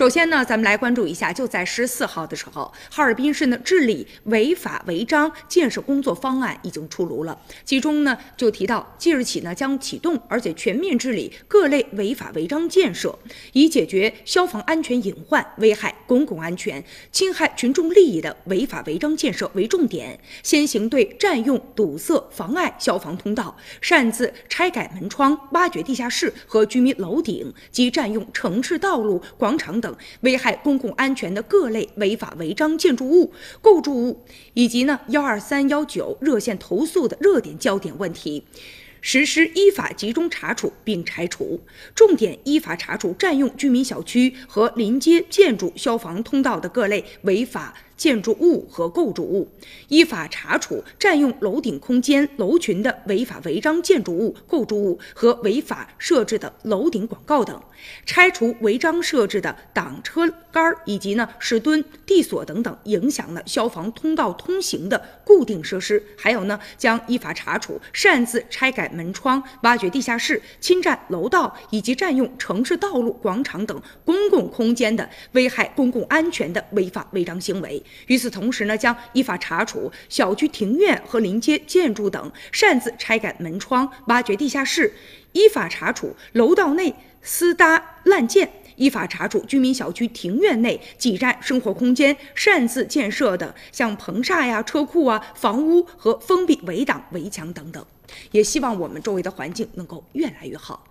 首先呢，咱们来关注一下，就在十四号的时候，哈尔滨市呢治理违法违章建设工作方案已经出炉了。其中呢就提到，即日起呢将启动而且全面治理各类违法违章建设，以解决消防安全隐患、危害公共安全、侵害群众利益的违法违章建设为重点，先行对占用、堵塞、妨碍消防通道、擅自拆改门窗、挖掘地下室和居民楼顶及占用城市道路、广场等危害公共安全的各类违法违章建筑物、构筑物，以及呢幺二三幺九热线投诉的热点焦点问题。实施依法集中查处并拆除，重点依法查处占用居民小区和临街建筑消防通道的各类违法建筑物和构筑物，依法查处占用楼顶空间、楼群的违法违章建筑物、构筑物和违法设置的楼顶广告等，拆除违章设置的挡车杆儿以及呢石墩、地锁等等影响了消防通道通行的固定设施，还有呢将依法查处擅自拆改门窗、挖掘地下室、侵占楼道以及占用城市道路、广场等公共空间的危害公共安全的违法违章行为。与此同时呢，将依法查处小区庭院和临街建筑等擅自拆改门窗、挖掘地下室；依法查处楼道内私搭滥建；依法查处居民小区庭院内挤占生活空间、擅自建设的像棚厦呀、车库啊、房屋和封闭围挡围墙等等。也希望我们周围的环境能够越来越好。